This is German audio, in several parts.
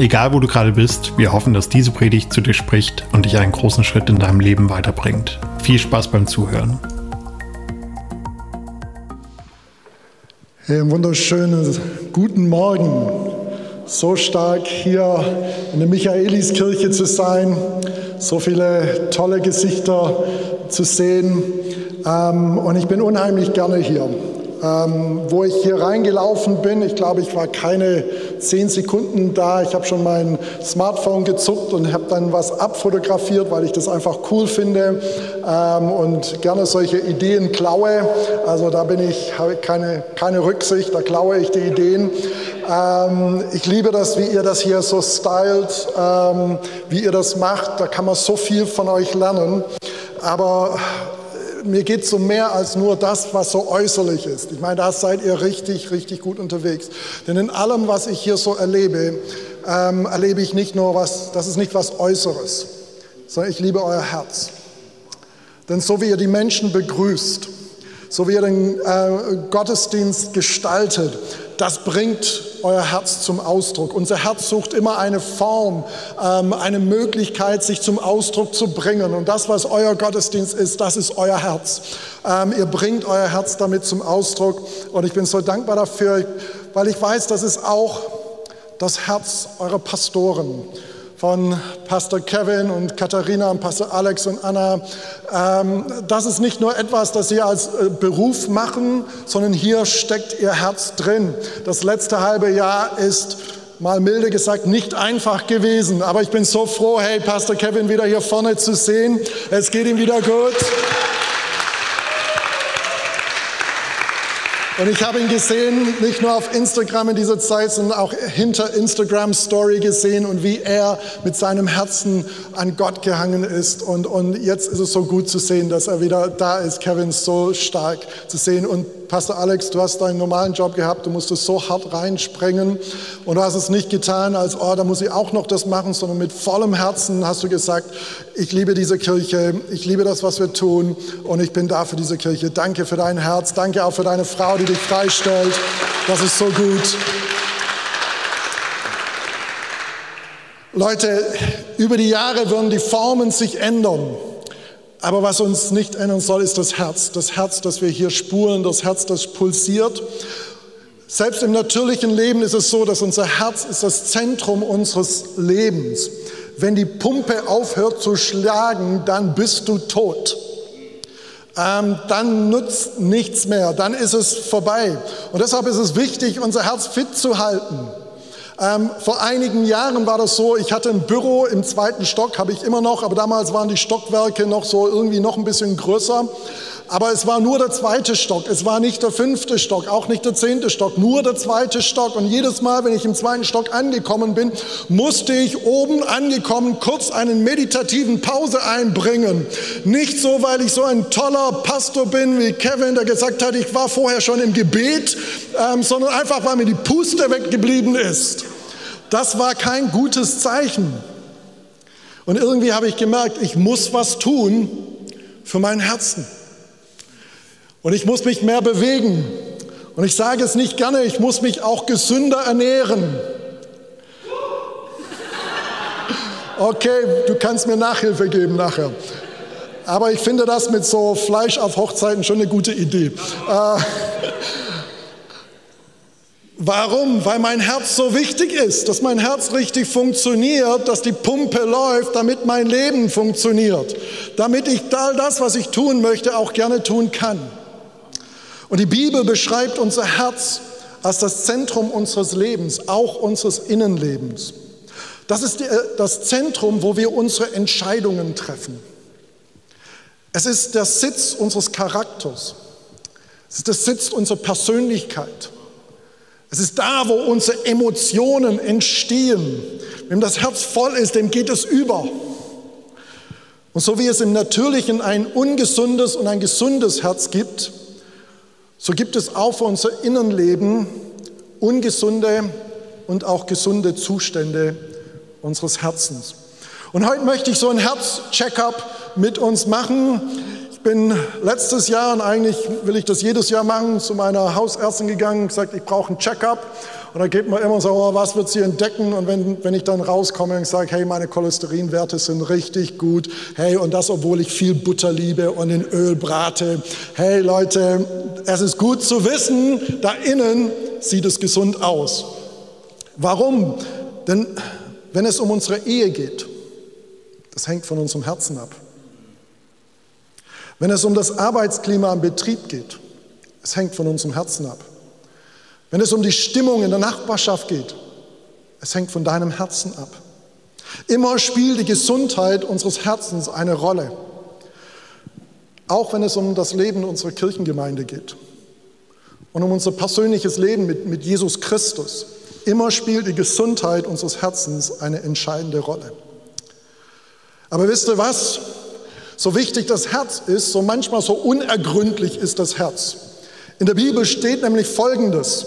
Egal wo du gerade bist, wir hoffen, dass diese Predigt zu dir spricht und dich einen großen Schritt in deinem Leben weiterbringt. Viel Spaß beim Zuhören. Hey, wunderschönen guten Morgen. So stark hier in der Michaeliskirche zu sein, so viele tolle Gesichter zu sehen. Ähm, und ich bin unheimlich gerne hier. Ähm, wo ich hier reingelaufen bin, ich glaube, ich war keine zehn Sekunden da. Ich habe schon mein Smartphone gezuckt und habe dann was abfotografiert, weil ich das einfach cool finde ähm, und gerne solche Ideen klaue. Also da bin ich, habe keine, keine Rücksicht, da klaue ich die Ideen. Ähm, ich liebe das, wie ihr das hier so stylt, ähm, wie ihr das macht. Da kann man so viel von euch lernen. Aber mir geht es um mehr als nur das, was so äußerlich ist. Ich meine, da seid ihr richtig, richtig gut unterwegs. Denn in allem, was ich hier so erlebe, ähm, erlebe ich nicht nur was, das ist nicht was Äußeres, sondern ich liebe euer Herz. Denn so wie ihr die Menschen begrüßt, so wie ihr den äh, Gottesdienst gestaltet, das bringt euer Herz zum Ausdruck. Unser Herz sucht immer eine Form, ähm, eine Möglichkeit, sich zum Ausdruck zu bringen. Und das, was euer Gottesdienst ist, das ist euer Herz. Ähm, ihr bringt euer Herz damit zum Ausdruck. Und ich bin so dankbar dafür, weil ich weiß, das ist auch das Herz eurer Pastoren von Pastor Kevin und Katharina und Pastor Alex und Anna. Ähm, das ist nicht nur etwas, das sie als äh, Beruf machen, sondern hier steckt ihr Herz drin. Das letzte halbe Jahr ist mal milde gesagt, nicht einfach gewesen. Aber ich bin so froh, hey, Pastor Kevin wieder hier vorne zu sehen. Es geht ihm wieder gut. Und ich habe ihn gesehen, nicht nur auf Instagram in dieser Zeit, sondern auch hinter Instagram Story gesehen und wie er mit seinem Herzen an Gott gehangen ist. Und, und jetzt ist es so gut zu sehen, dass er wieder da ist, Kevin, so stark zu sehen. Und Pastor Alex, du hast deinen normalen Job gehabt, du musstest so hart reinspringen und du hast es nicht getan, als, oh, da muss ich auch noch das machen, sondern mit vollem Herzen hast du gesagt, ich liebe diese Kirche, ich liebe das, was wir tun und ich bin da für diese Kirche. Danke für dein Herz, danke auch für deine Frau, die dich freistellt. Das ist so gut. Leute, über die Jahre werden die Formen sich ändern. Aber was uns nicht ändern soll, ist das Herz. Das Herz, das wir hier spulen, das Herz, das pulsiert. Selbst im natürlichen Leben ist es so, dass unser Herz ist das Zentrum unseres Lebens. Wenn die Pumpe aufhört zu schlagen, dann bist du tot. Ähm, dann nutzt nichts mehr, dann ist es vorbei. Und deshalb ist es wichtig, unser Herz fit zu halten. Ähm, vor einigen Jahren war das so, ich hatte ein Büro im zweiten Stock, habe ich immer noch, aber damals waren die Stockwerke noch so irgendwie noch ein bisschen größer. Aber es war nur der zweite Stock, es war nicht der fünfte Stock, auch nicht der zehnte Stock, nur der zweite Stock. Und jedes Mal, wenn ich im zweiten Stock angekommen bin, musste ich oben angekommen kurz einen meditativen Pause einbringen. Nicht so, weil ich so ein toller Pastor bin wie Kevin, der gesagt hat, ich war vorher schon im Gebet, ähm, sondern einfach, weil mir die Puste weggeblieben ist. Das war kein gutes Zeichen. Und irgendwie habe ich gemerkt, ich muss was tun für mein Herzen. Und ich muss mich mehr bewegen. Und ich sage es nicht gerne, ich muss mich auch gesünder ernähren. Okay, du kannst mir Nachhilfe geben nachher. Aber ich finde das mit so Fleisch auf Hochzeiten schon eine gute Idee. Äh, Warum? Weil mein Herz so wichtig ist, dass mein Herz richtig funktioniert, dass die Pumpe läuft, damit mein Leben funktioniert, damit ich all das, was ich tun möchte, auch gerne tun kann. Und die Bibel beschreibt unser Herz als das Zentrum unseres Lebens, auch unseres Innenlebens. Das ist das Zentrum, wo wir unsere Entscheidungen treffen. Es ist der Sitz unseres Charakters. Es ist der Sitz unserer Persönlichkeit. Es ist da, wo unsere Emotionen entstehen. Wenn das Herz voll ist, dem geht es über. Und so wie es im Natürlichen ein ungesundes und ein gesundes Herz gibt, so gibt es auch für unser Innenleben ungesunde und auch gesunde Zustände unseres Herzens. Und heute möchte ich so ein Herz-Check-up mit uns machen. Ich bin letztes Jahr, und eigentlich will ich das jedes Jahr machen, zu meiner Hausärztin gegangen gesagt, ich brauche ein Check-up. Und da geht man immer so, oh, was wird sie entdecken? Und wenn, wenn ich dann rauskomme und sage, hey, meine Cholesterinwerte sind richtig gut. Hey, und das, obwohl ich viel Butter liebe und in Öl brate. Hey, Leute, es ist gut zu wissen, da innen sieht es gesund aus. Warum? Denn wenn es um unsere Ehe geht, das hängt von unserem Herzen ab. Wenn es um das Arbeitsklima im Betrieb geht, es hängt von unserem Herzen ab. Wenn es um die Stimmung in der Nachbarschaft geht, es hängt von deinem Herzen ab. Immer spielt die Gesundheit unseres Herzens eine Rolle. Auch wenn es um das Leben unserer Kirchengemeinde geht und um unser persönliches Leben mit, mit Jesus Christus. Immer spielt die Gesundheit unseres Herzens eine entscheidende Rolle. Aber wisst ihr was? So wichtig das Herz ist, so manchmal so unergründlich ist das Herz. In der Bibel steht nämlich Folgendes.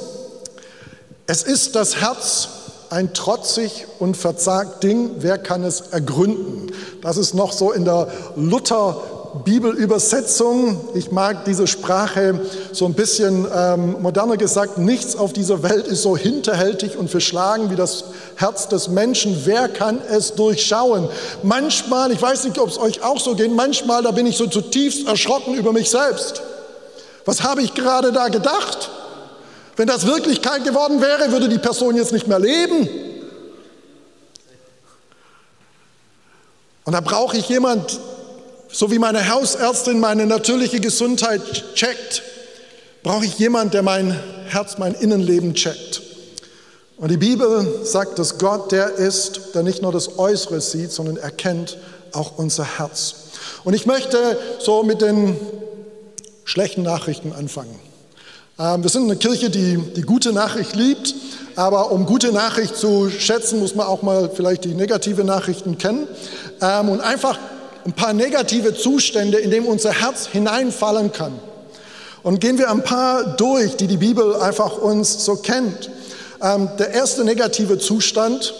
Es ist das Herz ein trotzig und verzagt Ding, wer kann es ergründen? Das ist noch so in der Luther Bibelübersetzung. Ich mag diese Sprache so ein bisschen ähm, moderner gesagt. Nichts auf dieser Welt ist so hinterhältig und verschlagen wie das Herz des Menschen. Wer kann es durchschauen? Manchmal, ich weiß nicht, ob es euch auch so geht, manchmal, da bin ich so zutiefst erschrocken über mich selbst. Was habe ich gerade da gedacht? Wenn das Wirklichkeit geworden wäre, würde die Person jetzt nicht mehr leben. Und da brauche ich jemand, so wie meine Hausärztin meine natürliche Gesundheit checkt, brauche ich jemand, der mein Herz, mein Innenleben checkt. Und die Bibel sagt, dass Gott der ist, der nicht nur das Äußere sieht, sondern erkennt auch unser Herz. Und ich möchte so mit den schlechten Nachrichten anfangen. Ähm, wir sind eine Kirche, die die gute Nachricht liebt, aber um gute Nachricht zu schätzen, muss man auch mal vielleicht die negative Nachrichten kennen ähm, und einfach ein paar negative Zustände, in denen unser Herz hineinfallen kann. Und gehen wir ein paar durch, die die Bibel einfach uns so kennt. Ähm, der erste negative Zustand,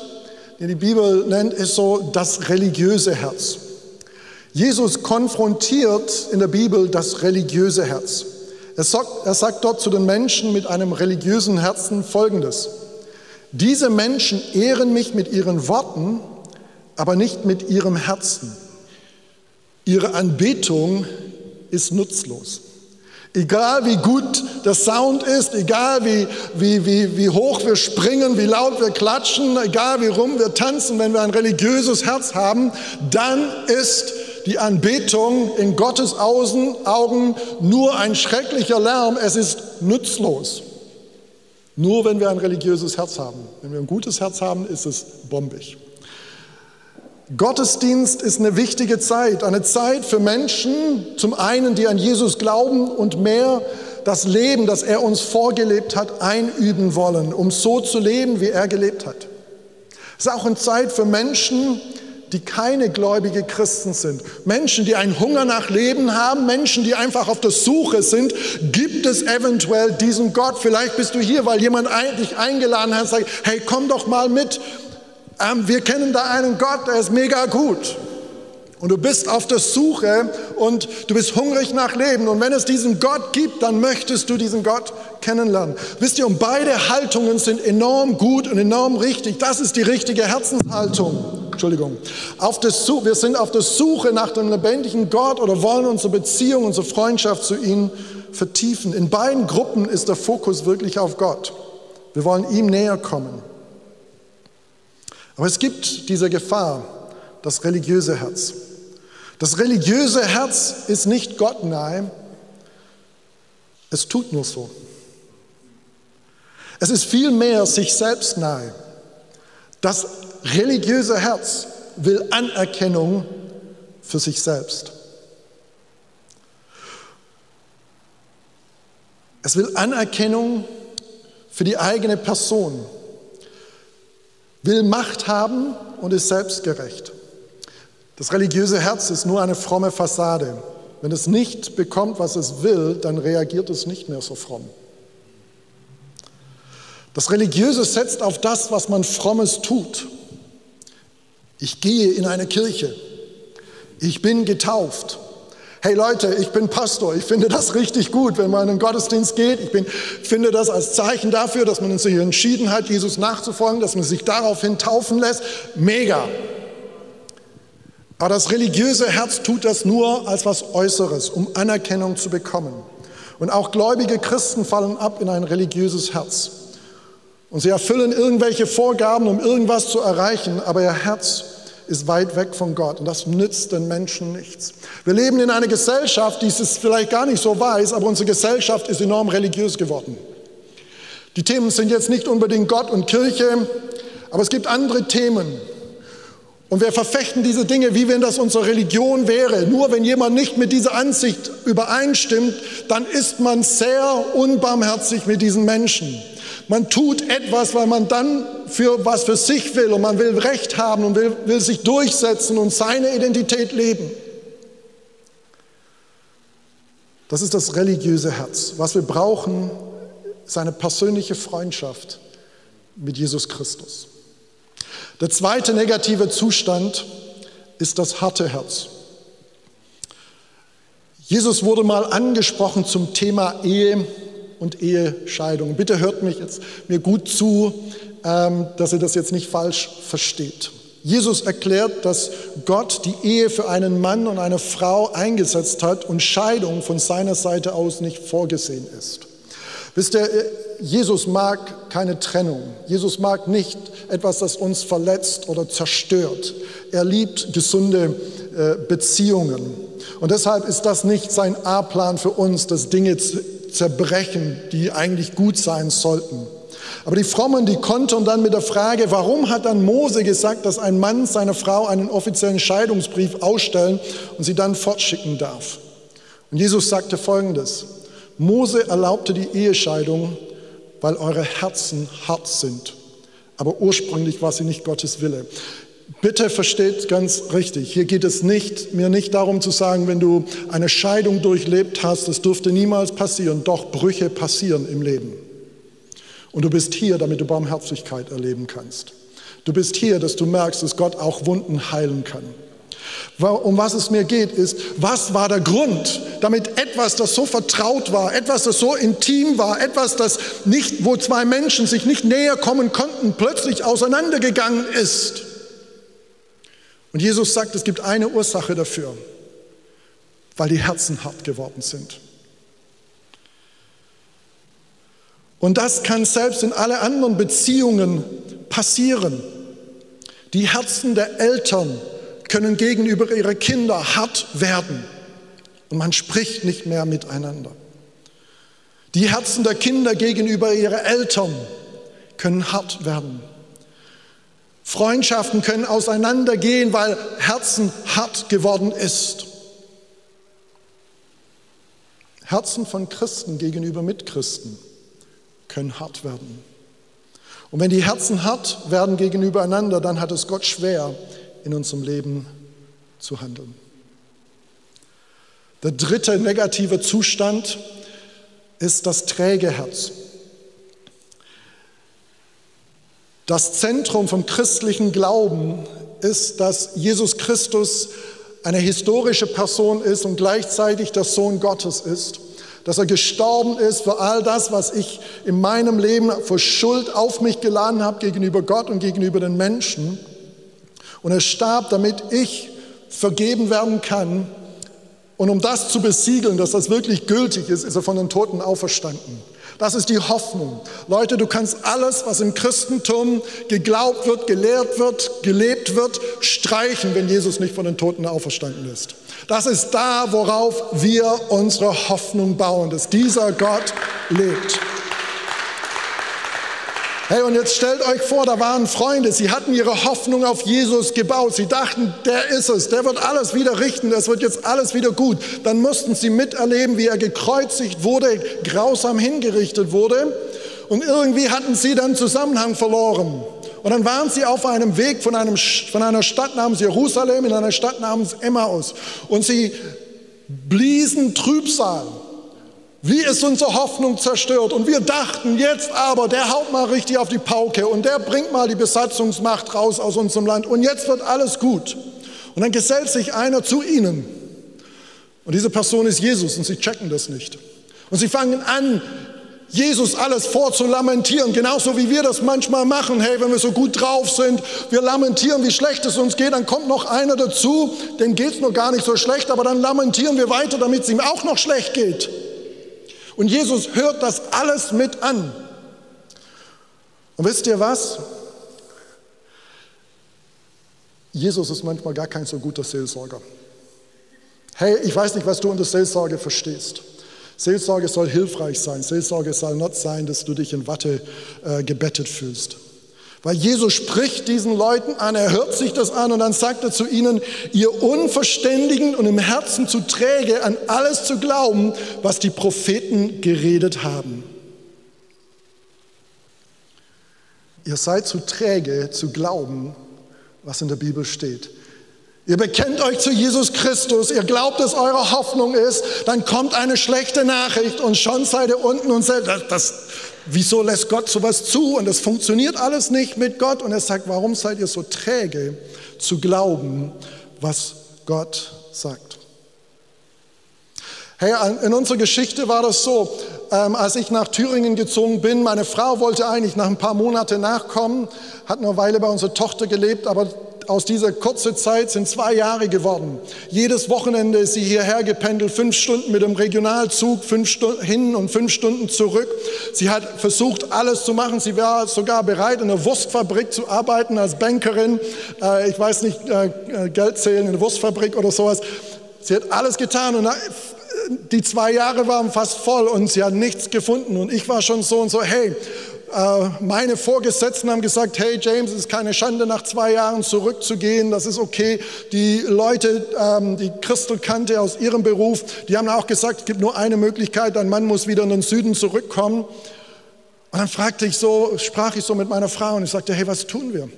den die Bibel nennt, ist so das religiöse Herz. Jesus konfrontiert in der Bibel das religiöse Herz. Er sagt, er sagt dort zu den Menschen mit einem religiösen Herzen Folgendes. Diese Menschen ehren mich mit ihren Worten, aber nicht mit ihrem Herzen. Ihre Anbetung ist nutzlos. Egal wie gut der Sound ist, egal wie, wie, wie, wie hoch wir springen, wie laut wir klatschen, egal wie rum wir tanzen, wenn wir ein religiöses Herz haben, dann ist die Anbetung in Gottes Augen nur ein schrecklicher Lärm, es ist nutzlos. Nur wenn wir ein religiöses Herz haben. Wenn wir ein gutes Herz haben, ist es bombig. Gottesdienst ist eine wichtige Zeit, eine Zeit für Menschen, zum einen, die an Jesus glauben und mehr das Leben, das er uns vorgelebt hat, einüben wollen, um so zu leben, wie er gelebt hat. Es ist auch eine Zeit für Menschen, die keine gläubige Christen sind. Menschen, die einen Hunger nach Leben haben, Menschen, die einfach auf der Suche sind. Gibt es eventuell diesen Gott? Vielleicht bist du hier, weil jemand dich eingeladen hat und sagt, hey, komm doch mal mit. Ähm, wir kennen da einen Gott, der ist mega gut. Und du bist auf der Suche und du bist hungrig nach Leben. Und wenn es diesen Gott gibt, dann möchtest du diesen Gott kennenlernen. Wisst ihr, und beide Haltungen sind enorm gut und enorm richtig. Das ist die richtige Herzenshaltung. Entschuldigung. Auf der wir sind auf der Suche nach dem lebendigen Gott oder wollen unsere Beziehung, unsere Freundschaft zu ihm vertiefen. In beiden Gruppen ist der Fokus wirklich auf Gott. Wir wollen ihm näher kommen. Aber es gibt diese Gefahr, das religiöse Herz. Das religiöse Herz ist nicht Gott nahe, es tut nur so. Es ist vielmehr sich selbst nahe. Das religiöse Herz will Anerkennung für sich selbst. Es will Anerkennung für die eigene Person, will Macht haben und ist selbstgerecht. Das religiöse Herz ist nur eine fromme Fassade. Wenn es nicht bekommt, was es will, dann reagiert es nicht mehr so fromm. Das Religiöse setzt auf das, was man frommes tut. Ich gehe in eine Kirche. Ich bin getauft. Hey Leute, ich bin Pastor. Ich finde das richtig gut, wenn man in den Gottesdienst geht. Ich bin, finde das als Zeichen dafür, dass man sich entschieden hat, Jesus nachzufolgen, dass man sich daraufhin taufen lässt. Mega. Aber das religiöse Herz tut das nur als was Äußeres, um Anerkennung zu bekommen. Und auch gläubige Christen fallen ab in ein religiöses Herz. Und sie erfüllen irgendwelche Vorgaben, um irgendwas zu erreichen, aber ihr Herz ist weit weg von Gott und das nützt den Menschen nichts. Wir leben in einer Gesellschaft, die es vielleicht gar nicht so weiß, aber unsere Gesellschaft ist enorm religiös geworden. Die Themen sind jetzt nicht unbedingt Gott und Kirche, aber es gibt andere Themen. Und wir verfechten diese Dinge, wie wenn das unsere Religion wäre. Nur wenn jemand nicht mit dieser Ansicht übereinstimmt, dann ist man sehr unbarmherzig mit diesen Menschen. Man tut etwas, weil man dann für was für sich will und man will Recht haben und will, will sich durchsetzen und seine Identität leben. Das ist das religiöse Herz. Was wir brauchen, ist eine persönliche Freundschaft mit Jesus Christus. Der zweite negative Zustand ist das harte Herz. Jesus wurde mal angesprochen zum Thema Ehe und Ehescheidung. Bitte hört mich jetzt mir gut zu, ähm, dass ihr das jetzt nicht falsch versteht. Jesus erklärt, dass Gott die Ehe für einen Mann und eine Frau eingesetzt hat und Scheidung von seiner Seite aus nicht vorgesehen ist. Wisst ihr, Jesus mag keine Trennung. Jesus mag nicht etwas, das uns verletzt oder zerstört. Er liebt gesunde äh, Beziehungen. Und deshalb ist das nicht sein A-Plan für uns, dass Dinge zerbrechen, die eigentlich gut sein sollten. Aber die Frommen, die kontern dann mit der Frage, warum hat dann Mose gesagt, dass ein Mann seiner Frau einen offiziellen Scheidungsbrief ausstellen und sie dann fortschicken darf? Und Jesus sagte Folgendes, Mose erlaubte die Ehescheidung, weil eure Herzen hart sind. Aber ursprünglich war sie nicht Gottes Wille. Bitte versteht ganz richtig, hier geht es nicht, mir nicht darum zu sagen, wenn du eine Scheidung durchlebt hast, das dürfte niemals passieren, doch Brüche passieren im Leben. Und du bist hier, damit du Barmherzigkeit erleben kannst. Du bist hier, dass du merkst, dass Gott auch Wunden heilen kann. Um was es mir geht, ist, was war der Grund, damit etwas, das so vertraut war, etwas, das so intim war, etwas, das nicht, wo zwei Menschen sich nicht näher kommen konnten, plötzlich auseinandergegangen ist. Und Jesus sagt, es gibt eine Ursache dafür, weil die Herzen hart geworden sind. Und das kann selbst in alle anderen Beziehungen passieren. Die Herzen der Eltern können gegenüber ihren Kindern hart werden und man spricht nicht mehr miteinander. Die Herzen der Kinder gegenüber ihren Eltern können hart werden. Freundschaften können auseinandergehen, weil Herzen hart geworden ist. Herzen von Christen gegenüber Mitchristen können hart werden. Und wenn die Herzen hart werden gegenüber einander, dann hat es Gott schwer, in unserem Leben zu handeln. Der dritte negative Zustand ist das träge Herz. Das Zentrum vom christlichen Glauben ist, dass Jesus Christus eine historische Person ist und gleichzeitig der Sohn Gottes ist, dass er gestorben ist für all das, was ich in meinem Leben für Schuld auf mich geladen habe gegenüber Gott und gegenüber den Menschen. Und er starb, damit ich vergeben werden kann. Und um das zu besiegeln, dass das wirklich gültig ist, ist er von den Toten auferstanden. Das ist die Hoffnung. Leute, du kannst alles, was im Christentum geglaubt wird, gelehrt wird, gelebt wird, streichen, wenn Jesus nicht von den Toten auferstanden ist. Das ist da, worauf wir unsere Hoffnung bauen, dass dieser Gott lebt. Hey, und jetzt stellt euch vor, da waren Freunde, sie hatten ihre Hoffnung auf Jesus gebaut. Sie dachten, der ist es, der wird alles wieder richten, das wird jetzt alles wieder gut. Dann mussten sie miterleben, wie er gekreuzigt wurde, grausam hingerichtet wurde. Und irgendwie hatten sie dann Zusammenhang verloren. Und dann waren sie auf einem Weg von, einem, von einer Stadt namens Jerusalem in einer Stadt namens Emmaus. Und sie bliesen Trübsal, wie es unsere Hoffnung zerstört. Und wir dachten, jetzt aber, der haut mal richtig auf die Pauke und der bringt mal die Besatzungsmacht raus aus unserem Land. Und jetzt wird alles gut. Und dann gesellt sich einer zu ihnen. Und diese Person ist Jesus und sie checken das nicht. Und sie fangen an, Jesus alles vorzulamentieren, genauso wie wir das manchmal machen. Hey, wenn wir so gut drauf sind, wir lamentieren, wie schlecht es uns geht, dann kommt noch einer dazu, dem geht es noch gar nicht so schlecht, aber dann lamentieren wir weiter, damit es ihm auch noch schlecht geht. Und Jesus hört das alles mit an. Und wisst ihr was? Jesus ist manchmal gar kein so guter Seelsorger. Hey, ich weiß nicht, was du unter Seelsorge verstehst. Seelsorge soll hilfreich sein. Seelsorge soll nicht sein, dass du dich in Watte äh, gebettet fühlst. Weil Jesus spricht diesen Leuten an, er hört sich das an und dann sagt er zu ihnen, ihr Unverständigen und im Herzen zu träge, an alles zu glauben, was die Propheten geredet haben. Ihr seid zu träge zu glauben, was in der Bibel steht. Ihr bekennt euch zu Jesus Christus, ihr glaubt, dass eure Hoffnung ist, dann kommt eine schlechte Nachricht und schon seid ihr unten und sagt, das, das, wieso lässt Gott sowas zu? Und das funktioniert alles nicht mit Gott. Und er sagt, warum seid ihr so träge zu glauben, was Gott sagt? Hey, in unserer Geschichte war das so, ähm, als ich nach Thüringen gezogen bin, meine Frau wollte eigentlich nach ein paar Monaten nachkommen, hat eine Weile bei unserer Tochter gelebt, aber aus dieser kurzen Zeit sind zwei Jahre geworden. Jedes Wochenende ist sie hierher gependelt, fünf Stunden mit dem Regionalzug, fünf Stunden hin und fünf Stunden zurück. Sie hat versucht, alles zu machen. Sie war sogar bereit, in einer Wurstfabrik zu arbeiten als Bankerin. Äh, ich weiß nicht, äh, äh Geld zählen in einer Wurstfabrik oder sowas. Sie hat alles getan und die zwei Jahre waren fast voll und sie hat nichts gefunden. Und ich war schon so und so, hey, äh, meine Vorgesetzten haben gesagt, hey James, es ist keine Schande, nach zwei Jahren zurückzugehen, das ist okay. Die Leute, ähm, die Christel kannte aus ihrem Beruf, die haben auch gesagt, es gibt nur eine Möglichkeit, dein Mann muss wieder in den Süden zurückkommen. Und dann fragte ich so, sprach ich so mit meiner Frau und ich sagte, hey, was tun wir?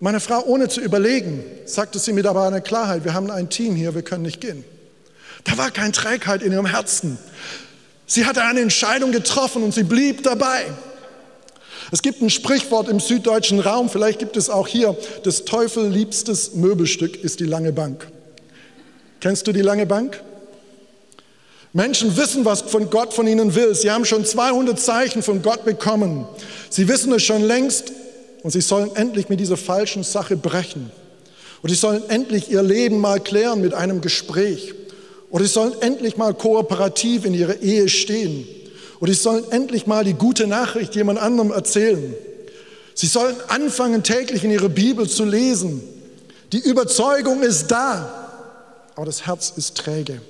Meine Frau, ohne zu überlegen, sagte sie mit aber einer Klarheit, wir haben ein Team hier, wir können nicht gehen. Da war keine Trägheit in ihrem Herzen. Sie hatte eine Entscheidung getroffen und sie blieb dabei. Es gibt ein Sprichwort im süddeutschen Raum, vielleicht gibt es auch hier, das Teufel liebstes Möbelstück ist die lange Bank. Kennst du die lange Bank? Menschen wissen, was von Gott von ihnen will. Sie haben schon 200 Zeichen von Gott bekommen. Sie wissen es schon längst und sie sollen endlich mit dieser falschen Sache brechen. Und sie sollen endlich ihr Leben mal klären mit einem Gespräch. Oder sie sollen endlich mal kooperativ in ihrer Ehe stehen. Und sie sollen endlich mal die gute Nachricht jemand anderem erzählen. Sie sollen anfangen, täglich in ihre Bibel zu lesen. Die Überzeugung ist da, aber das Herz ist träge.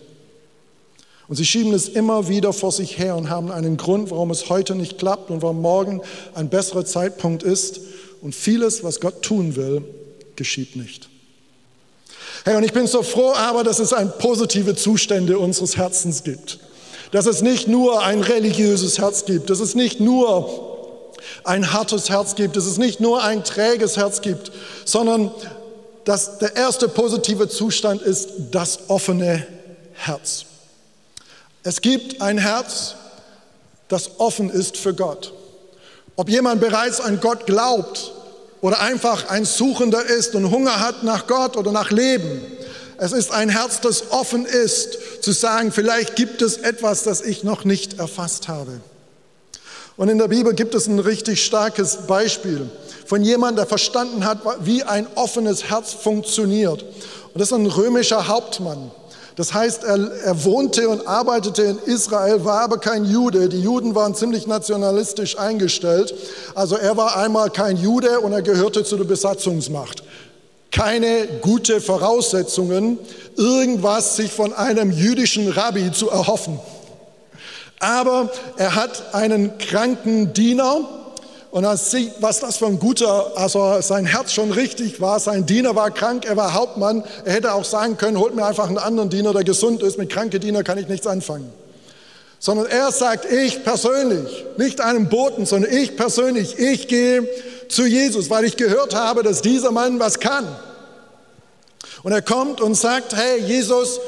Und sie schieben es immer wieder vor sich her und haben einen Grund, warum es heute nicht klappt und warum morgen ein besserer Zeitpunkt ist. Und vieles, was Gott tun will, geschieht nicht. Hey, und ich bin so froh aber, dass es ein positive Zustände unseres Herzens gibt dass es nicht nur ein religiöses Herz gibt, dass es nicht nur ein hartes Herz gibt, dass es nicht nur ein träges Herz gibt, sondern dass der erste positive Zustand ist das offene Herz. Es gibt ein Herz, das offen ist für Gott. Ob jemand bereits an Gott glaubt oder einfach ein Suchender ist und Hunger hat nach Gott oder nach Leben, es ist ein Herz, das offen ist, zu sagen, vielleicht gibt es etwas, das ich noch nicht erfasst habe. Und in der Bibel gibt es ein richtig starkes Beispiel von jemandem, der verstanden hat, wie ein offenes Herz funktioniert. Und das ist ein römischer Hauptmann. Das heißt, er, er, wohnte und arbeitete in Israel, war aber kein Jude. Die Juden waren ziemlich nationalistisch eingestellt. Also er war einmal kein Jude und er gehörte zu der Besatzungsmacht keine gute Voraussetzungen, irgendwas sich von einem jüdischen Rabbi zu erhoffen. Aber er hat einen kranken Diener und er sieht, was das für ein guter, also sein Herz schon richtig war. Sein Diener war krank, er war Hauptmann. Er hätte auch sagen können, holt mir einfach einen anderen Diener, der gesund ist. Mit kranken Diener kann ich nichts anfangen. Sondern er sagt, ich persönlich, nicht einem Boten, sondern ich persönlich, ich gehe zu Jesus, weil ich gehört habe, dass dieser Mann was kann. Und er kommt und sagt, hey Jesus,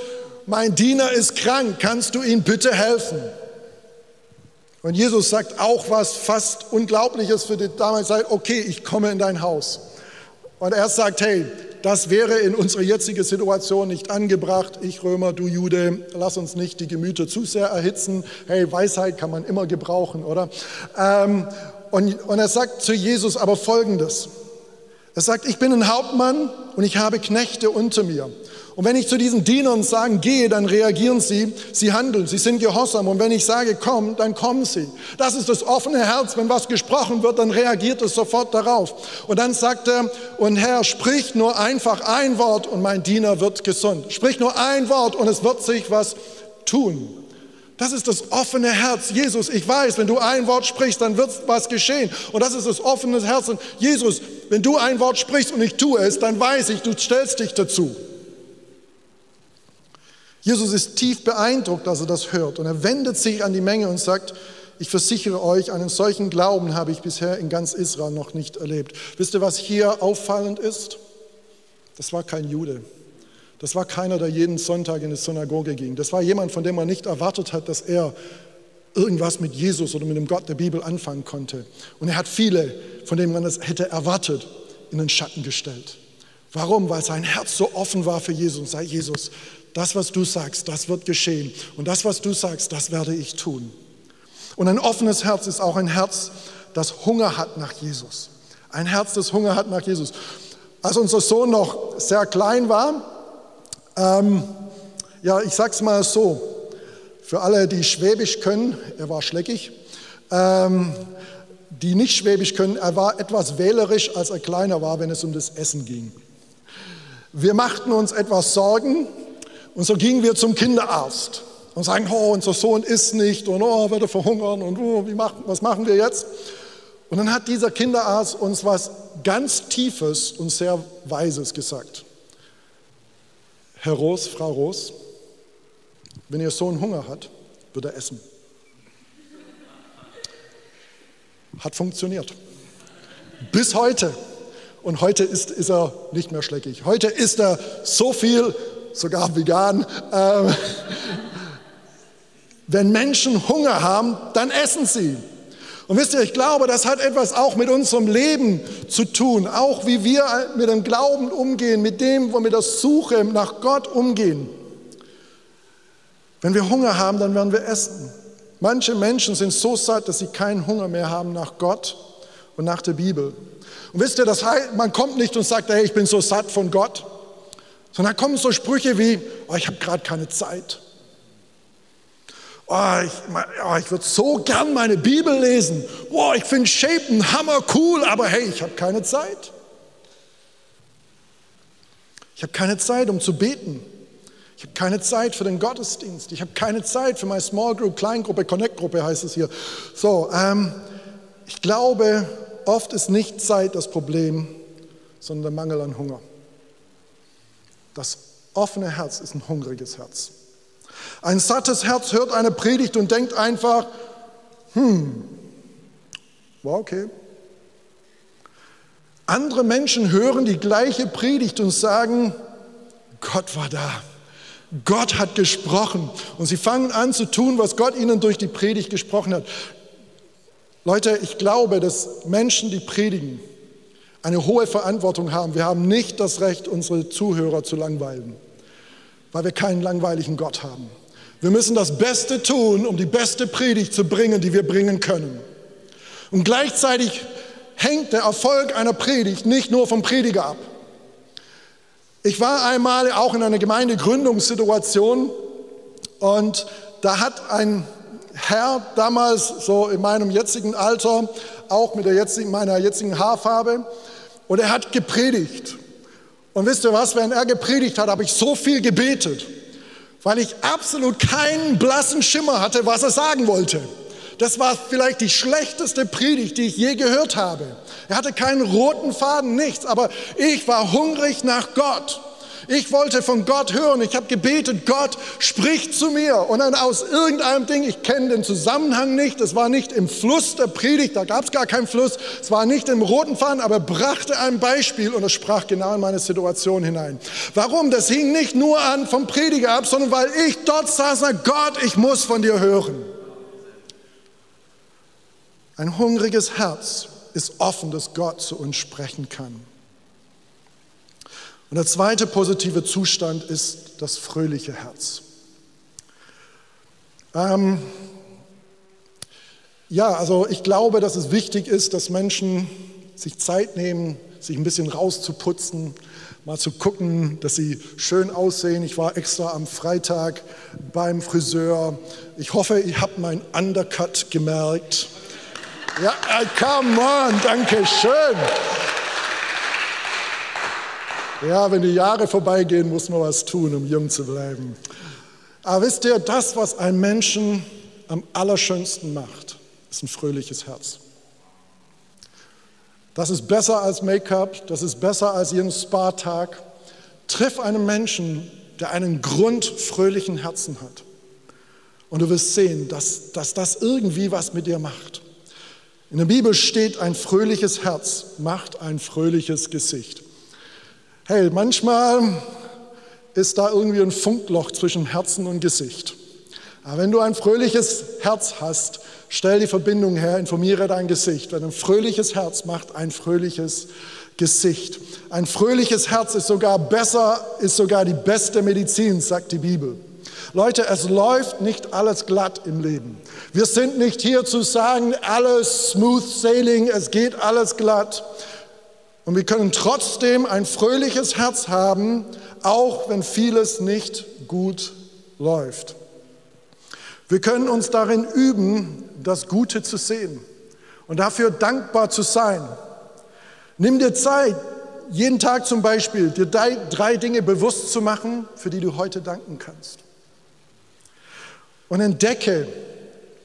mein Diener ist krank, kannst du ihm bitte helfen? Und Jesus sagt auch was fast Unglaubliches für die damalige Zeit, okay, ich komme in dein Haus. Und er sagt, hey, das wäre in unserer jetzigen Situation nicht angebracht. Ich Römer, du Jude, lass uns nicht die Gemüter zu sehr erhitzen. Hey, Weisheit kann man immer gebrauchen, oder? Ähm, und, und er sagt zu Jesus aber Folgendes. Er sagt, ich bin ein Hauptmann und ich habe Knechte unter mir. Und wenn ich zu diesen Dienern sagen, gehe, dann reagieren sie, sie handeln, sie sind gehorsam. Und wenn ich sage, komm, dann kommen sie. Das ist das offene Herz. Wenn was gesprochen wird, dann reagiert es sofort darauf. Und dann sagt er, und Herr, sprich nur einfach ein Wort und mein Diener wird gesund. Sprich nur ein Wort und es wird sich was tun. Das ist das offene Herz. Jesus, ich weiß, wenn du ein Wort sprichst, dann wird was geschehen. Und das ist das offene Herz. Und Jesus, wenn du ein Wort sprichst und ich tue es, dann weiß ich, du stellst dich dazu. Jesus ist tief beeindruckt, als er das hört. Und er wendet sich an die Menge und sagt, ich versichere euch, einen solchen Glauben habe ich bisher in ganz Israel noch nicht erlebt. Wisst ihr, was hier auffallend ist? Das war kein Jude. Das war keiner, der jeden Sonntag in die Synagoge ging. Das war jemand, von dem man nicht erwartet hat, dass er irgendwas mit Jesus oder mit dem Gott der Bibel anfangen konnte. Und er hat viele, von denen man das hätte erwartet, in den Schatten gestellt. Warum? Weil sein Herz so offen war für Jesus und sagt, Jesus, das, was du sagst, das wird geschehen. Und das, was du sagst, das werde ich tun. Und ein offenes Herz ist auch ein Herz, das Hunger hat nach Jesus. Ein Herz, das Hunger hat nach Jesus. Als unser Sohn noch sehr klein war, ähm, ja, ich sag's mal so, für alle, die Schwäbisch können, er war schleckig, ähm, die nicht Schwäbisch können, er war etwas wählerisch, als er kleiner war, wenn es um das Essen ging. Wir machten uns etwas Sorgen, und so gingen wir zum Kinderarzt und sagen, oh, unser Sohn isst nicht und oh, wird er verhungern und oh, wie machen, was machen wir jetzt? Und dann hat dieser Kinderarzt uns was ganz Tiefes und sehr Weises gesagt. Herr Roos, Frau Roos, wenn Ihr Sohn Hunger hat, wird er essen. Hat funktioniert. Bis heute. Und heute ist, ist er nicht mehr schleckig. Heute isst er so viel, sogar vegan. Ähm, wenn Menschen Hunger haben, dann essen sie. Und wisst ihr, ich glaube, das hat etwas auch mit unserem Leben zu tun, auch wie wir mit dem Glauben umgehen, mit dem, wo wir das Suche nach Gott umgehen. Wenn wir Hunger haben, dann werden wir essen. Manche Menschen sind so satt, dass sie keinen Hunger mehr haben nach Gott und nach der Bibel. Und wisst ihr, das heißt, man kommt nicht und sagt, hey, ich bin so satt von Gott. Sondern da kommen so Sprüche wie, oh, ich habe gerade keine Zeit. Oh, ich, oh, ich würde so gern meine Bibel lesen. Oh, ich finde Shapen hammer cool, aber hey, ich habe keine Zeit. Ich habe keine Zeit, um zu beten. Ich habe keine Zeit für den Gottesdienst. Ich habe keine Zeit für meine Small Group, Kleingruppe, Connect-Gruppe heißt es hier. So, ähm, ich glaube, oft ist nicht Zeit das Problem, sondern der Mangel an Hunger. Das offene Herz ist ein hungriges Herz. Ein sattes Herz hört eine Predigt und denkt einfach, hm, war okay. Andere Menschen hören die gleiche Predigt und sagen, Gott war da. Gott hat gesprochen. Und sie fangen an zu tun, was Gott ihnen durch die Predigt gesprochen hat. Leute, ich glaube, dass Menschen, die predigen, eine hohe Verantwortung haben. Wir haben nicht das Recht, unsere Zuhörer zu langweilen, weil wir keinen langweiligen Gott haben. Wir müssen das Beste tun, um die beste Predigt zu bringen, die wir bringen können. Und gleichzeitig hängt der Erfolg einer Predigt nicht nur vom Prediger ab. Ich war einmal auch in einer Gemeindegründungssituation und da hat ein Herr damals so in meinem jetzigen Alter, auch mit der jetzigen, meiner jetzigen Haarfarbe, und er hat gepredigt. Und wisst ihr was, wenn er gepredigt hat, habe ich so viel gebetet, weil ich absolut keinen blassen Schimmer hatte, was er sagen wollte. Das war vielleicht die schlechteste Predigt, die ich je gehört habe. Er hatte keinen roten Faden, nichts, aber ich war hungrig nach Gott. Ich wollte von Gott hören. Ich habe gebetet, Gott, sprich zu mir. Und dann aus irgendeinem Ding, ich kenne den Zusammenhang nicht, es war nicht im Fluss der Predigt, da gab es gar keinen Fluss, es war nicht im roten Faden, aber brachte ein Beispiel und es sprach genau in meine Situation hinein. Warum? Das hing nicht nur an vom Prediger ab, sondern weil ich dort saß und Gott, ich muss von dir hören. Ein hungriges Herz ist offen, dass Gott zu uns sprechen kann. Und der zweite positive Zustand ist das fröhliche Herz. Ähm, ja, also ich glaube, dass es wichtig ist, dass Menschen sich Zeit nehmen, sich ein bisschen rauszuputzen, mal zu gucken, dass sie schön aussehen. Ich war extra am Freitag beim Friseur. Ich hoffe, ihr habt meinen Undercut gemerkt. Ja, äh, come on, danke schön. Ja, wenn die Jahre vorbeigehen, muss man was tun, um jung zu bleiben. Aber wisst ihr, das, was einen Menschen am allerschönsten macht, ist ein fröhliches Herz. Das ist besser als Make-up, das ist besser als jeden Spa-Tag. Triff einen Menschen, der einen grundfröhlichen Herzen hat. Und du wirst sehen, dass, dass das irgendwie was mit dir macht. In der Bibel steht, ein fröhliches Herz macht ein fröhliches Gesicht. Hey, manchmal ist da irgendwie ein Funkloch zwischen Herzen und Gesicht. Aber wenn du ein fröhliches Herz hast, stell die Verbindung her, informiere dein Gesicht. Denn ein fröhliches Herz macht ein fröhliches Gesicht. Ein fröhliches Herz ist sogar besser, ist sogar die beste Medizin, sagt die Bibel. Leute, es läuft nicht alles glatt im Leben. Wir sind nicht hier zu sagen, alles smooth sailing, es geht alles glatt. Und wir können trotzdem ein fröhliches Herz haben, auch wenn vieles nicht gut läuft. Wir können uns darin üben, das Gute zu sehen und dafür dankbar zu sein. Nimm dir Zeit, jeden Tag zum Beispiel, dir drei Dinge bewusst zu machen, für die du heute danken kannst. Und entdecke,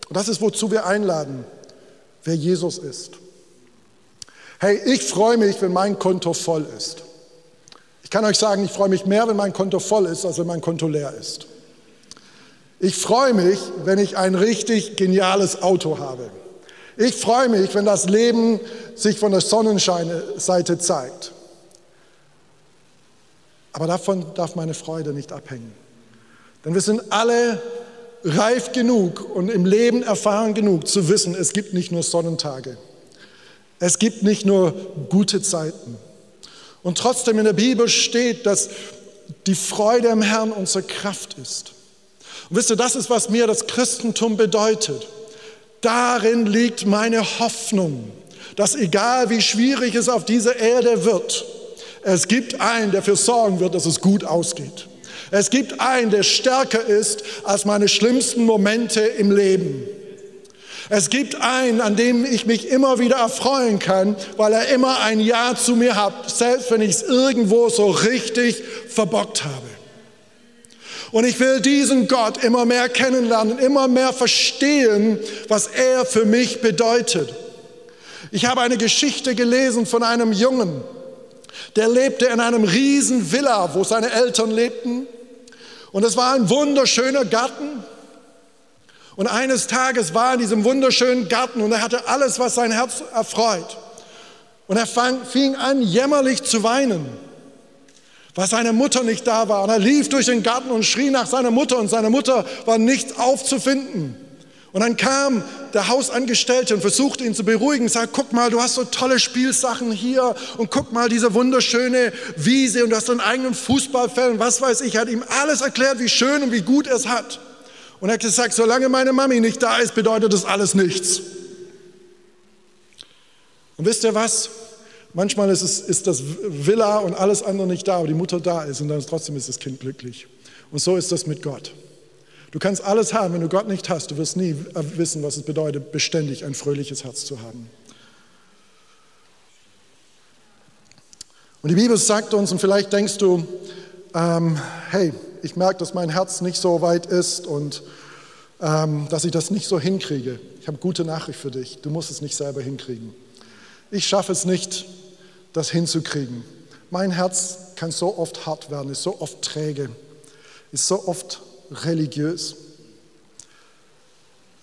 und das ist, wozu wir einladen, wer Jesus ist. Hey, ich freue mich, wenn mein Konto voll ist. Ich kann euch sagen, ich freue mich mehr, wenn mein Konto voll ist, als wenn mein Konto leer ist. Ich freue mich, wenn ich ein richtig geniales Auto habe. Ich freue mich, wenn das Leben sich von der Sonnenscheinseite zeigt. Aber davon darf meine Freude nicht abhängen. Denn wir sind alle reif genug und im Leben erfahren genug zu wissen, es gibt nicht nur Sonnentage. Es gibt nicht nur gute Zeiten. Und trotzdem in der Bibel steht, dass die Freude im Herrn unsere Kraft ist. Und wisst ihr, das ist, was mir das Christentum bedeutet. Darin liegt meine Hoffnung, dass egal wie schwierig es auf dieser Erde wird, es gibt einen, der dafür sorgen wird, dass es gut ausgeht. Es gibt einen, der stärker ist als meine schlimmsten Momente im Leben. Es gibt einen, an dem ich mich immer wieder erfreuen kann, weil er immer ein Ja zu mir hat, selbst wenn ich es irgendwo so richtig verbockt habe. Und ich will diesen Gott immer mehr kennenlernen, immer mehr verstehen, was er für mich bedeutet. Ich habe eine Geschichte gelesen von einem Jungen, der lebte in einem riesen Villa, wo seine Eltern lebten. Und es war ein wunderschöner Garten. Und eines Tages war er in diesem wunderschönen Garten und er hatte alles, was sein Herz erfreut. Und er fang, fing an, jämmerlich zu weinen, weil seine Mutter nicht da war. Und er lief durch den Garten und schrie nach seiner Mutter und seine Mutter war nicht aufzufinden. Und dann kam der Hausangestellte und versuchte ihn zu beruhigen, sagt, guck mal, du hast so tolle Spielsachen hier und guck mal diese wunderschöne Wiese und du hast deinen eigenen Fußballfeld und was weiß ich. Er hat ihm alles erklärt, wie schön und wie gut er es hat. Und hat gesagt, solange meine Mami nicht da ist, bedeutet das alles nichts. Und wisst ihr was? Manchmal ist, es, ist das Villa und alles andere nicht da, aber die Mutter da ist und dann trotzdem ist das Kind glücklich. Und so ist das mit Gott. Du kannst alles haben, wenn du Gott nicht hast, du wirst nie wissen, was es bedeutet, beständig ein fröhliches Herz zu haben. Und die Bibel sagt uns, und vielleicht denkst du, ähm, hey, ich merke, dass mein Herz nicht so weit ist und ähm, dass ich das nicht so hinkriege. Ich habe gute Nachricht für dich. Du musst es nicht selber hinkriegen. Ich schaffe es nicht, das hinzukriegen. Mein Herz kann so oft hart werden, ist so oft träge, ist so oft religiös.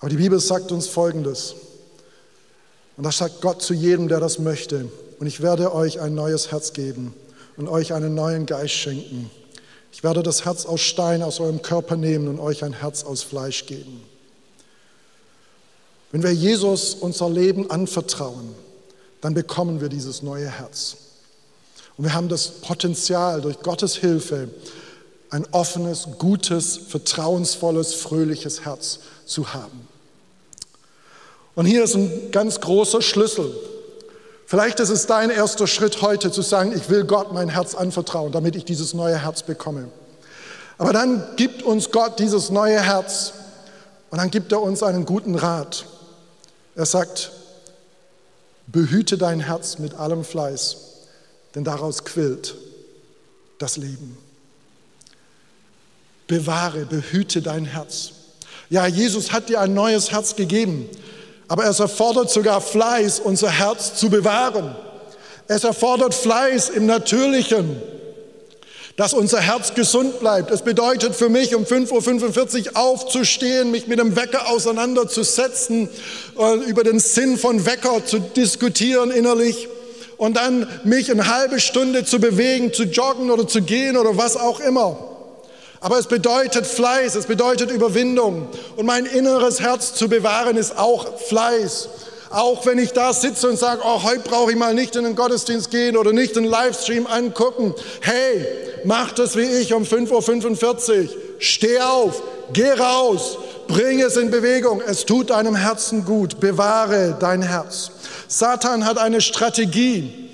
Aber die Bibel sagt uns Folgendes. Und das sagt Gott zu jedem, der das möchte. Und ich werde euch ein neues Herz geben und euch einen neuen Geist schenken. Ich werde das Herz aus Stein aus eurem Körper nehmen und euch ein Herz aus Fleisch geben. Wenn wir Jesus unser Leben anvertrauen, dann bekommen wir dieses neue Herz. Und wir haben das Potenzial, durch Gottes Hilfe ein offenes, gutes, vertrauensvolles, fröhliches Herz zu haben. Und hier ist ein ganz großer Schlüssel. Vielleicht ist es dein erster Schritt heute zu sagen, ich will Gott mein Herz anvertrauen, damit ich dieses neue Herz bekomme. Aber dann gibt uns Gott dieses neue Herz und dann gibt er uns einen guten Rat. Er sagt, behüte dein Herz mit allem Fleiß, denn daraus quillt das Leben. Bewahre, behüte dein Herz. Ja, Jesus hat dir ein neues Herz gegeben. Aber es erfordert sogar Fleiß, unser Herz zu bewahren. Es erfordert Fleiß im Natürlichen, dass unser Herz gesund bleibt. Es bedeutet für mich, um 5.45 Uhr aufzustehen, mich mit dem Wecker auseinanderzusetzen, äh, über den Sinn von Wecker zu diskutieren innerlich und dann mich eine halbe Stunde zu bewegen, zu joggen oder zu gehen oder was auch immer. Aber es bedeutet Fleiß, es bedeutet Überwindung. Und mein inneres Herz zu bewahren ist auch Fleiß. Auch wenn ich da sitze und sage, oh, heute brauche ich mal nicht in den Gottesdienst gehen oder nicht den Livestream angucken. Hey, mach das wie ich um 5.45 Uhr. Steh auf, geh raus, bring es in Bewegung. Es tut deinem Herzen gut. Bewahre dein Herz. Satan hat eine Strategie,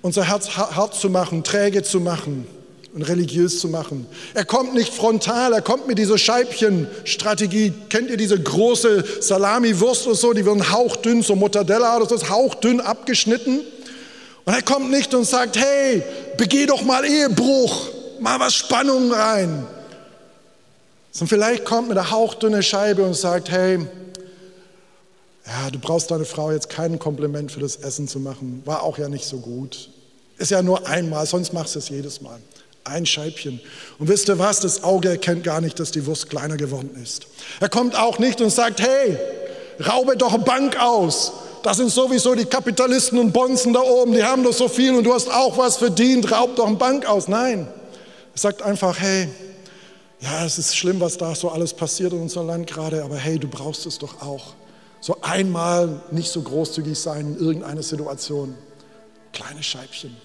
unser Herz hart zu machen, träge zu machen und religiös zu machen. Er kommt nicht frontal, er kommt mit dieser Scheibchenstrategie. Kennt ihr diese große Salami-Wurst oder so, die werden hauchdünn, so Mortadella oder so, hauchdünn abgeschnitten. Und er kommt nicht und sagt, hey, begeh doch mal Ehebruch, mal was Spannung rein. Sondern vielleicht kommt mit einer hauchdünne Scheibe und sagt, hey, ja, du brauchst deine Frau jetzt kein Kompliment für das Essen zu machen. War auch ja nicht so gut. Ist ja nur einmal, sonst machst du es jedes Mal ein Scheibchen. Und wisst ihr was? Das Auge erkennt gar nicht, dass die Wurst kleiner geworden ist. Er kommt auch nicht und sagt, hey, raube doch eine Bank aus. Das sind sowieso die Kapitalisten und Bonzen da oben, die haben doch so viel und du hast auch was verdient, raub doch eine Bank aus. Nein, er sagt einfach, hey, ja, es ist schlimm, was da so alles passiert in unserem Land gerade, aber hey, du brauchst es doch auch. So einmal nicht so großzügig sein in irgendeiner Situation. Kleine Scheibchen.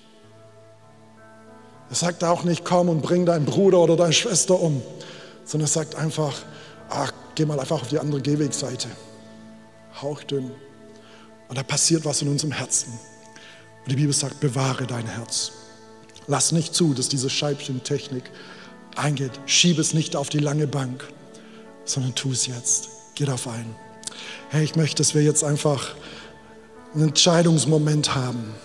Er sagt auch nicht, komm und bring deinen Bruder oder deine Schwester um, sondern er sagt einfach, ach, geh mal einfach auf die andere Gehwegseite. Hauchdünn. Und da passiert was in unserem Herzen. Und die Bibel sagt, bewahre dein Herz. Lass nicht zu, dass diese Scheibchentechnik eingeht. Schiebe es nicht auf die lange Bank, sondern tu es jetzt. Geh darauf ein. Hey, ich möchte, dass wir jetzt einfach einen Entscheidungsmoment haben.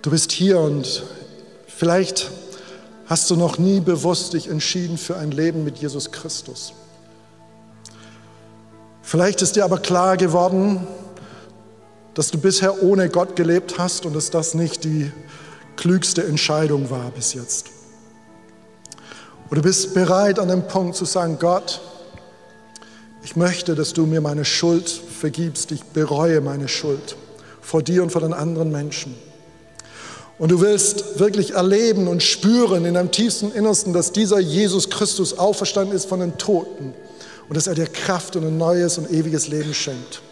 Du bist hier und vielleicht hast du noch nie bewusst dich entschieden für ein Leben mit Jesus Christus. Vielleicht ist dir aber klar geworden, dass du bisher ohne Gott gelebt hast und dass das nicht die klügste Entscheidung war bis jetzt. Und du bist bereit an dem Punkt zu sagen, Gott, ich möchte, dass du mir meine Schuld vergibst. Ich bereue meine Schuld vor dir und vor den anderen Menschen. Und du willst wirklich erleben und spüren in deinem tiefsten Innersten, dass dieser Jesus Christus auferstanden ist von den Toten und dass er dir Kraft und ein neues und ewiges Leben schenkt.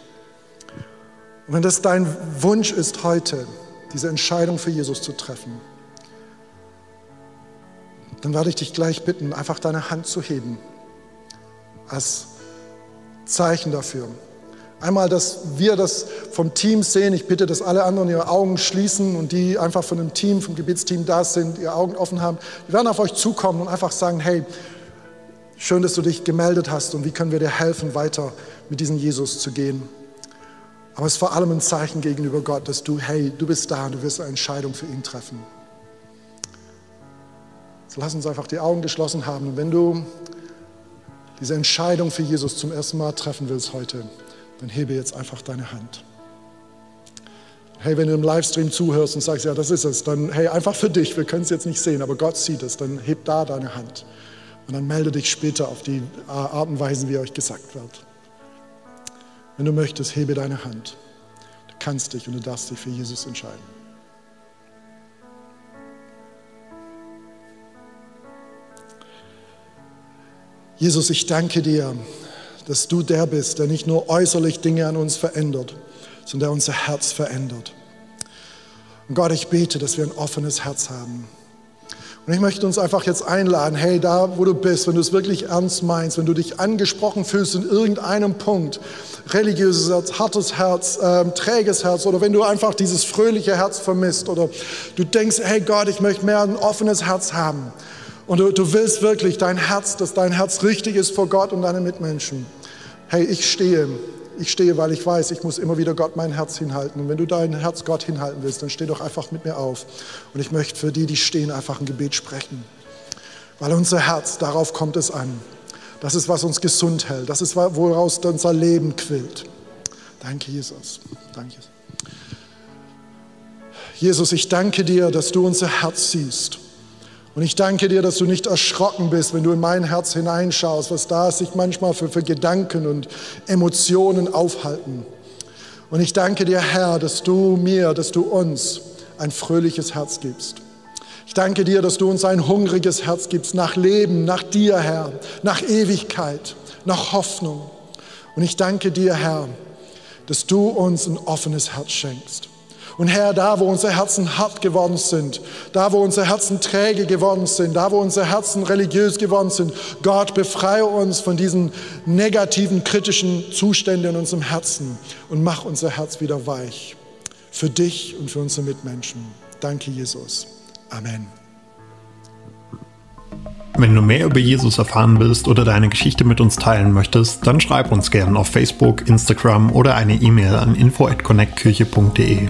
Und wenn das dein Wunsch ist heute, diese Entscheidung für Jesus zu treffen, dann werde ich dich gleich bitten, einfach deine Hand zu heben als Zeichen dafür. Einmal, dass wir das vom Team sehen. Ich bitte, dass alle anderen ihre Augen schließen und die einfach von dem Team, vom Gebetsteam da sind, ihre Augen offen haben. Wir werden auf euch zukommen und einfach sagen, hey, schön, dass du dich gemeldet hast und wie können wir dir helfen, weiter mit diesem Jesus zu gehen. Aber es ist vor allem ein Zeichen gegenüber Gott, dass du, hey, du bist da und du wirst eine Entscheidung für ihn treffen. So lass uns einfach die Augen geschlossen haben. Und wenn du diese Entscheidung für Jesus zum ersten Mal treffen willst heute, dann hebe jetzt einfach deine Hand. Hey, wenn du im Livestream zuhörst und sagst, ja, das ist es, dann hey, einfach für dich, wir können es jetzt nicht sehen, aber Gott sieht es, dann heb da deine Hand. Und dann melde dich später auf die Art und Weise, wie euch gesagt wird. Wenn du möchtest, hebe deine Hand. Du kannst dich und du darfst dich für Jesus entscheiden. Jesus, ich danke dir, dass du der bist, der nicht nur äußerlich Dinge an uns verändert, sondern der unser Herz verändert. Und Gott, ich bete, dass wir ein offenes Herz haben. Und ich möchte uns einfach jetzt einladen, hey, da wo du bist, wenn du es wirklich ernst meinst, wenn du dich angesprochen fühlst in irgendeinem Punkt, religiöses Herz, hartes Herz, ähm, träges Herz oder wenn du einfach dieses fröhliche Herz vermisst oder du denkst, hey Gott, ich möchte mehr ein offenes Herz haben und du, du willst wirklich dein Herz, dass dein Herz richtig ist vor Gott und deinen Mitmenschen. Hey, ich stehe ich stehe, weil ich weiß, ich muss immer wieder Gott mein Herz hinhalten. Und wenn du dein Herz Gott hinhalten willst, dann steh doch einfach mit mir auf. Und ich möchte für die, die stehen, einfach ein Gebet sprechen. Weil unser Herz, darauf kommt es an. Das ist, was uns gesund hält. Das ist, woraus unser Leben quillt. Danke, Jesus. Danke. Jesus, ich danke dir, dass du unser Herz siehst. Und ich danke dir, dass du nicht erschrocken bist, wenn du in mein Herz hineinschaust, was da sich manchmal für, für Gedanken und Emotionen aufhalten. Und ich danke dir, Herr, dass du mir, dass du uns ein fröhliches Herz gibst. Ich danke dir, dass du uns ein hungriges Herz gibst nach Leben, nach dir, Herr, nach Ewigkeit, nach Hoffnung. Und ich danke dir, Herr, dass du uns ein offenes Herz schenkst. Und Herr, da wo unsere Herzen hart geworden sind, da wo unsere Herzen träge geworden sind, da wo unsere Herzen religiös geworden sind, Gott, befreie uns von diesen negativen, kritischen Zuständen in unserem Herzen und mach unser Herz wieder weich. Für dich und für unsere Mitmenschen. Danke, Jesus. Amen. Wenn du mehr über Jesus erfahren willst oder deine Geschichte mit uns teilen möchtest, dann schreib uns gerne auf Facebook, Instagram oder eine E-Mail an info@connectkirche.de.